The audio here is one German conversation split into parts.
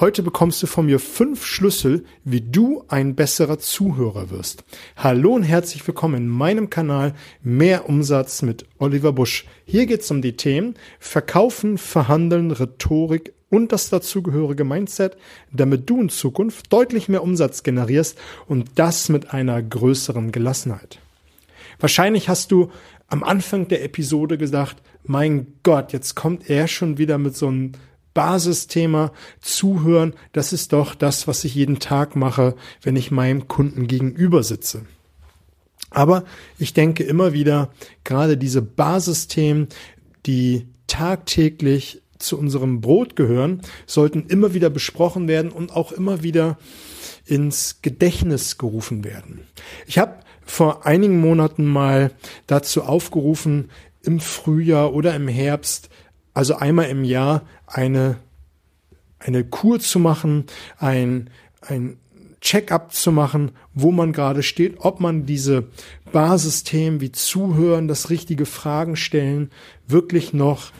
Heute bekommst du von mir fünf Schlüssel, wie du ein besserer Zuhörer wirst. Hallo und herzlich willkommen in meinem Kanal Mehr Umsatz mit Oliver Busch. Hier geht es um die Themen Verkaufen, Verhandeln, Rhetorik und das dazugehörige Mindset, damit du in Zukunft deutlich mehr Umsatz generierst und das mit einer größeren Gelassenheit. Wahrscheinlich hast du am Anfang der Episode gesagt, mein Gott, jetzt kommt er schon wieder mit so einem Basisthema Zuhören, das ist doch das, was ich jeden Tag mache, wenn ich meinem Kunden gegenüber sitze. Aber ich denke immer wieder, gerade diese Basisthemen, die tagtäglich zu unserem Brot gehören, sollten immer wieder besprochen werden und auch immer wieder ins Gedächtnis gerufen werden. Ich habe vor einigen Monaten mal dazu aufgerufen, im Frühjahr oder im Herbst also einmal im Jahr eine, eine Kur zu machen, ein, ein Check-up zu machen, wo man gerade steht, ob man diese Basisthemen wie Zuhören, das richtige Fragen stellen, wirklich noch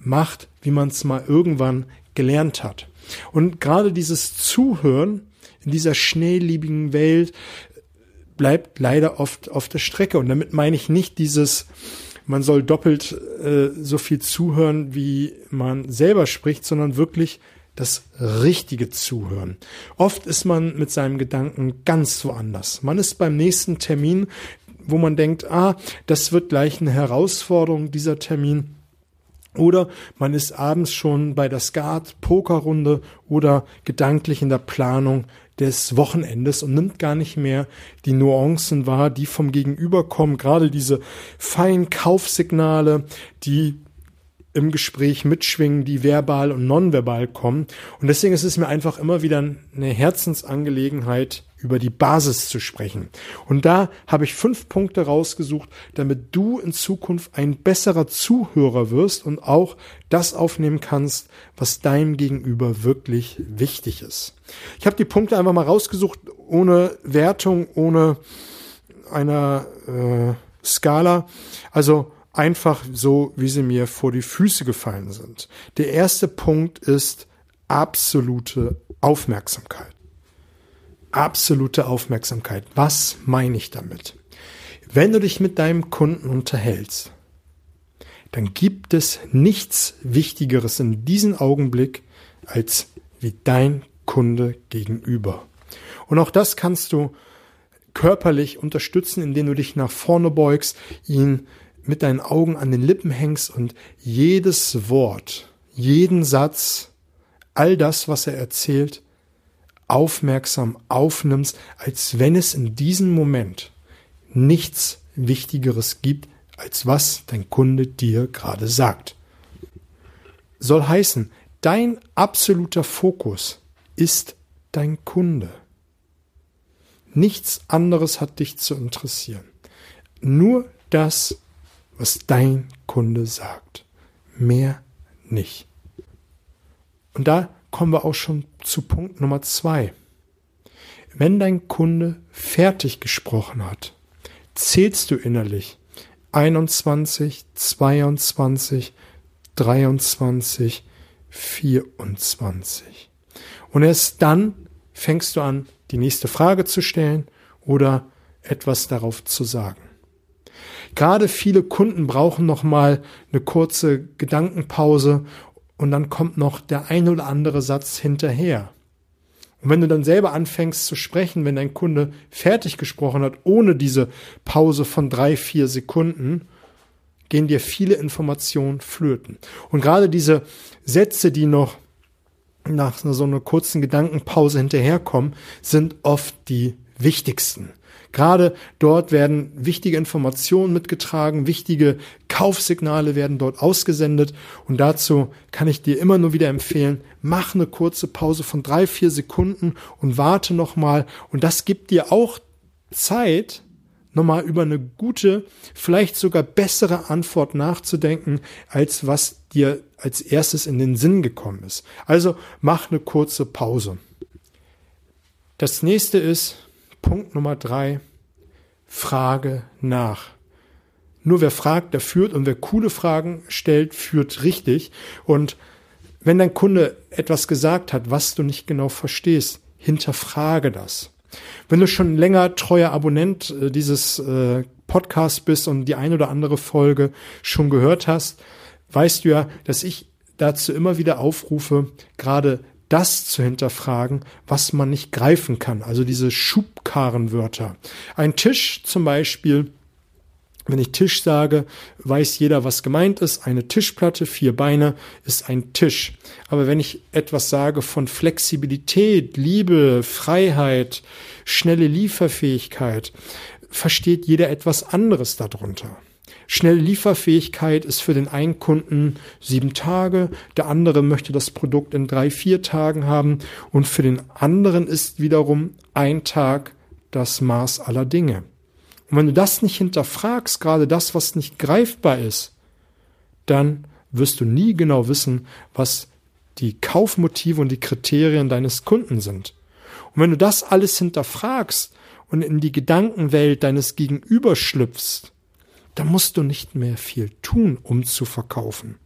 macht, wie man es mal irgendwann gelernt hat. Und gerade dieses Zuhören in dieser schnelllebigen Welt bleibt leider oft auf der Strecke. Und damit meine ich nicht dieses man soll doppelt äh, so viel zuhören, wie man selber spricht, sondern wirklich das richtige Zuhören. Oft ist man mit seinem Gedanken ganz woanders. Man ist beim nächsten Termin, wo man denkt, ah, das wird gleich eine Herausforderung, dieser Termin. Oder man ist abends schon bei der Skat-Pokerrunde oder gedanklich in der Planung des Wochenendes und nimmt gar nicht mehr die Nuancen wahr, die vom Gegenüber kommen, gerade diese feinen Kaufsignale, die im Gespräch mitschwingen, die verbal und nonverbal kommen. Und deswegen ist es mir einfach immer wieder eine Herzensangelegenheit, über die Basis zu sprechen. Und da habe ich fünf Punkte rausgesucht, damit du in Zukunft ein besserer Zuhörer wirst und auch das aufnehmen kannst, was deinem Gegenüber wirklich wichtig ist. Ich habe die Punkte einfach mal rausgesucht, ohne Wertung, ohne einer äh, Skala. Also einfach so, wie sie mir vor die Füße gefallen sind. Der erste Punkt ist absolute Aufmerksamkeit. Absolute Aufmerksamkeit. Was meine ich damit? Wenn du dich mit deinem Kunden unterhältst, dann gibt es nichts Wichtigeres in diesem Augenblick als wie dein Kunde gegenüber. Und auch das kannst du körperlich unterstützen, indem du dich nach vorne beugst, ihn mit deinen Augen an den Lippen hängst und jedes Wort, jeden Satz, all das, was er erzählt, aufmerksam aufnimmst, als wenn es in diesem Moment nichts Wichtigeres gibt, als was dein Kunde dir gerade sagt. Soll heißen, dein absoluter Fokus ist dein Kunde. Nichts anderes hat dich zu interessieren. Nur das, was dein Kunde sagt. Mehr nicht. Und da kommen wir auch schon zu Punkt Nummer zwei. Wenn dein Kunde fertig gesprochen hat, zählst du innerlich 21, 22, 23, 24. Und erst dann fängst du an, die nächste Frage zu stellen oder etwas darauf zu sagen. Gerade viele Kunden brauchen noch mal eine kurze Gedankenpause und dann kommt noch der ein oder andere Satz hinterher. Und wenn du dann selber anfängst zu sprechen, wenn dein Kunde fertig gesprochen hat, ohne diese Pause von drei, vier Sekunden, gehen dir viele Informationen flöten. Und gerade diese Sätze, die noch nach so einer kurzen Gedankenpause hinterherkommen, sind oft die wichtigsten. Gerade dort werden wichtige Informationen mitgetragen, wichtige Kaufsignale werden dort ausgesendet und dazu kann ich dir immer nur wieder empfehlen, mach eine kurze Pause von drei, vier Sekunden und warte nochmal und das gibt dir auch Zeit, nochmal über eine gute, vielleicht sogar bessere Antwort nachzudenken, als was dir als erstes in den Sinn gekommen ist. Also mach eine kurze Pause. Das nächste ist, Punkt Nummer drei, frage nach. Nur wer fragt, der führt und wer coole Fragen stellt, führt richtig. Und Wenn dein Kunde etwas gesagt hat, was du nicht genau verstehst, hinterfrage das. Wenn du schon länger treuer Abonnent äh, dieses äh, Podcasts bist und die ein oder andere Folge schon gehört hast, weißt du ja, dass ich dazu immer wieder aufrufe, gerade das zu hinterfragen, was man nicht greifen kann. Also diese Schubkarrenwörter. Ein Tisch zum Beispiel wenn ich Tisch sage, weiß jeder, was gemeint ist. Eine Tischplatte, vier Beine ist ein Tisch. Aber wenn ich etwas sage von Flexibilität, Liebe, Freiheit, schnelle Lieferfähigkeit, versteht jeder etwas anderes darunter. Schnelle Lieferfähigkeit ist für den einen Kunden sieben Tage, der andere möchte das Produkt in drei, vier Tagen haben und für den anderen ist wiederum ein Tag das Maß aller Dinge. Und wenn du das nicht hinterfragst, gerade das, was nicht greifbar ist, dann wirst du nie genau wissen, was die Kaufmotive und die Kriterien deines Kunden sind. Und wenn du das alles hinterfragst und in die Gedankenwelt deines Gegenüber schlüpfst, dann musst du nicht mehr viel tun, um zu verkaufen.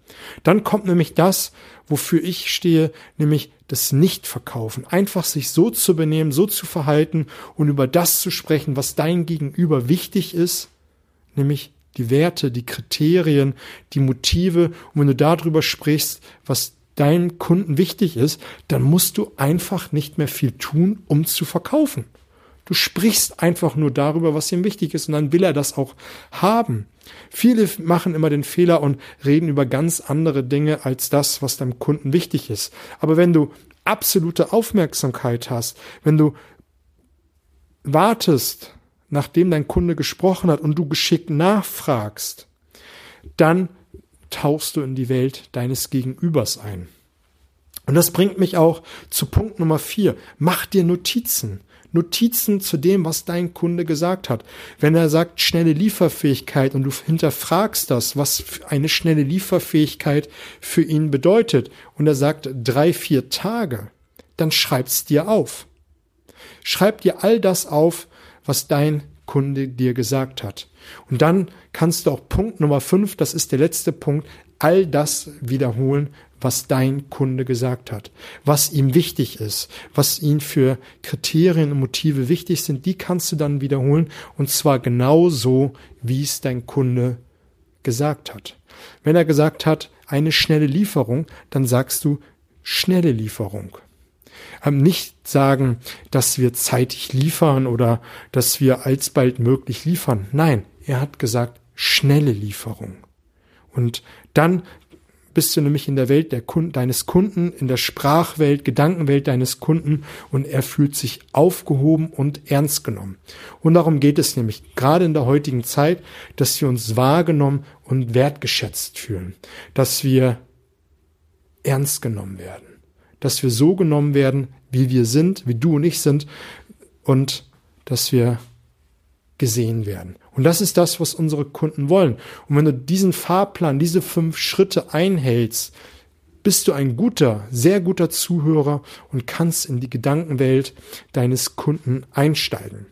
Dann kommt nämlich das, wofür ich stehe, nämlich das Nicht-Verkaufen. Einfach sich so zu benehmen, so zu verhalten und über das zu sprechen, was dein Gegenüber wichtig ist, nämlich die Werte, die Kriterien, die Motive. Und wenn du darüber sprichst, was deinem Kunden wichtig ist, dann musst du einfach nicht mehr viel tun, um zu verkaufen. Du sprichst einfach nur darüber, was ihm wichtig ist und dann will er das auch haben. Viele machen immer den Fehler und reden über ganz andere Dinge als das, was deinem Kunden wichtig ist. Aber wenn du absolute Aufmerksamkeit hast, wenn du wartest, nachdem dein Kunde gesprochen hat und du geschickt nachfragst, dann tauchst du in die Welt deines Gegenübers ein. Und das bringt mich auch zu Punkt Nummer vier. Mach dir Notizen. Notizen zu dem, was dein Kunde gesagt hat. Wenn er sagt schnelle Lieferfähigkeit und du hinterfragst das, was eine schnelle Lieferfähigkeit für ihn bedeutet und er sagt drei, vier Tage, dann schreib's dir auf. Schreib dir all das auf, was dein Kunde dir gesagt hat. Und dann kannst du auch Punkt Nummer fünf, das ist der letzte Punkt, all das wiederholen, was dein Kunde gesagt hat, was ihm wichtig ist, was ihn für Kriterien und Motive wichtig sind, die kannst du dann wiederholen und zwar genau so, wie es dein Kunde gesagt hat. Wenn er gesagt hat, eine schnelle Lieferung, dann sagst du schnelle Lieferung. Ähm, nicht sagen, dass wir zeitig liefern oder dass wir alsbald möglich liefern. Nein, er hat gesagt, schnelle Lieferung. Und dann bist du nämlich in der Welt der Kunden, deines Kunden, in der Sprachwelt, Gedankenwelt deines Kunden und er fühlt sich aufgehoben und ernst genommen. Und darum geht es nämlich gerade in der heutigen Zeit, dass wir uns wahrgenommen und wertgeschätzt fühlen, dass wir ernst genommen werden, dass wir so genommen werden, wie wir sind, wie du und ich sind und dass wir gesehen werden. Und das ist das, was unsere Kunden wollen. Und wenn du diesen Fahrplan, diese fünf Schritte einhältst, bist du ein guter, sehr guter Zuhörer und kannst in die Gedankenwelt deines Kunden einsteigen.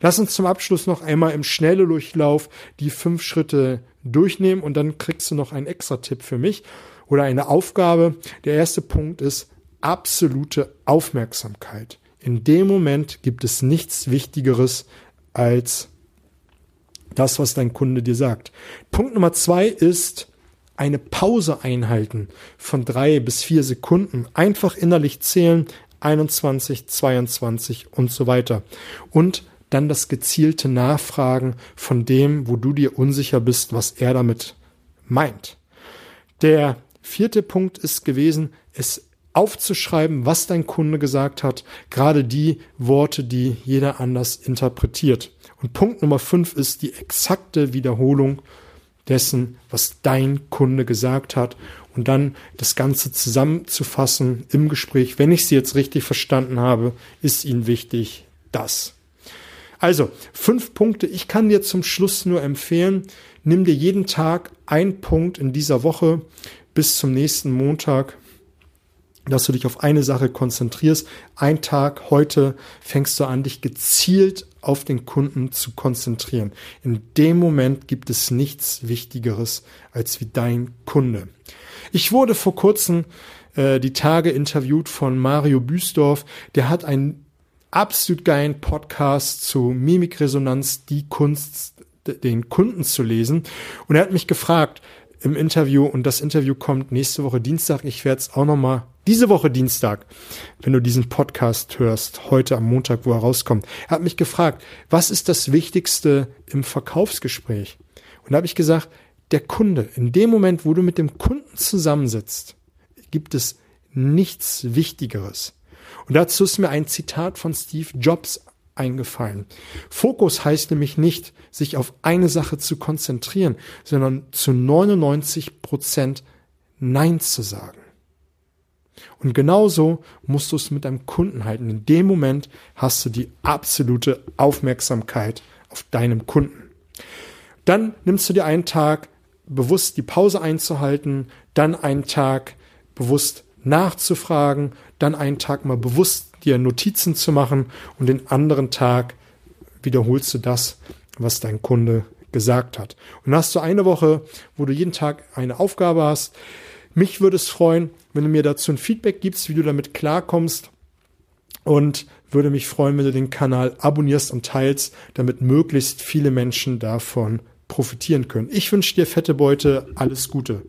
Lass uns zum Abschluss noch einmal im Schnelldurchlauf die fünf Schritte durchnehmen und dann kriegst du noch einen extra Tipp für mich oder eine Aufgabe. Der erste Punkt ist absolute Aufmerksamkeit. In dem Moment gibt es nichts Wichtigeres als das, was dein Kunde dir sagt. Punkt Nummer zwei ist eine Pause einhalten von drei bis vier Sekunden. Einfach innerlich zählen, 21, 22 und so weiter. Und dann das gezielte Nachfragen von dem, wo du dir unsicher bist, was er damit meint. Der vierte Punkt ist gewesen, es aufzuschreiben, was dein Kunde gesagt hat, gerade die Worte, die jeder anders interpretiert. Und Punkt Nummer fünf ist die exakte Wiederholung dessen, was dein Kunde gesagt hat und dann das Ganze zusammenzufassen im Gespräch. Wenn ich Sie jetzt richtig verstanden habe, ist Ihnen wichtig das. Also, fünf Punkte. Ich kann dir zum Schluss nur empfehlen, nimm dir jeden Tag ein Punkt in dieser Woche bis zum nächsten Montag dass du dich auf eine Sache konzentrierst. Ein Tag heute fängst du an, dich gezielt auf den Kunden zu konzentrieren. In dem Moment gibt es nichts Wichtigeres als wie dein Kunde. Ich wurde vor kurzem äh, die Tage interviewt von Mario Büsdorf. Der hat einen absolut geilen Podcast zu Mimikresonanz, die Kunst, den Kunden zu lesen. Und er hat mich gefragt im Interview, und das Interview kommt nächste Woche Dienstag. Ich werde es auch nochmal diese Woche Dienstag, wenn du diesen Podcast hörst, heute am Montag, wo er rauskommt. Er hat mich gefragt, was ist das Wichtigste im Verkaufsgespräch? Und da habe ich gesagt, der Kunde. In dem Moment, wo du mit dem Kunden zusammensitzt, gibt es nichts Wichtigeres. Und dazu ist mir ein Zitat von Steve Jobs eingefallen. Fokus heißt nämlich nicht, sich auf eine Sache zu konzentrieren, sondern zu 99 Prozent Nein zu sagen. Und genauso musst du es mit deinem Kunden halten. In dem Moment hast du die absolute Aufmerksamkeit auf deinem Kunden. Dann nimmst du dir einen Tag bewusst die Pause einzuhalten, dann einen Tag bewusst nachzufragen, dann einen Tag mal bewusst dir Notizen zu machen und den anderen Tag wiederholst du das, was dein Kunde gesagt hat. Und dann hast du eine Woche, wo du jeden Tag eine Aufgabe hast. Mich würde es freuen, wenn du mir dazu ein Feedback gibst, wie du damit klarkommst und würde mich freuen, wenn du den Kanal abonnierst und teilst, damit möglichst viele Menschen davon profitieren können. Ich wünsche dir fette Beute, alles Gute.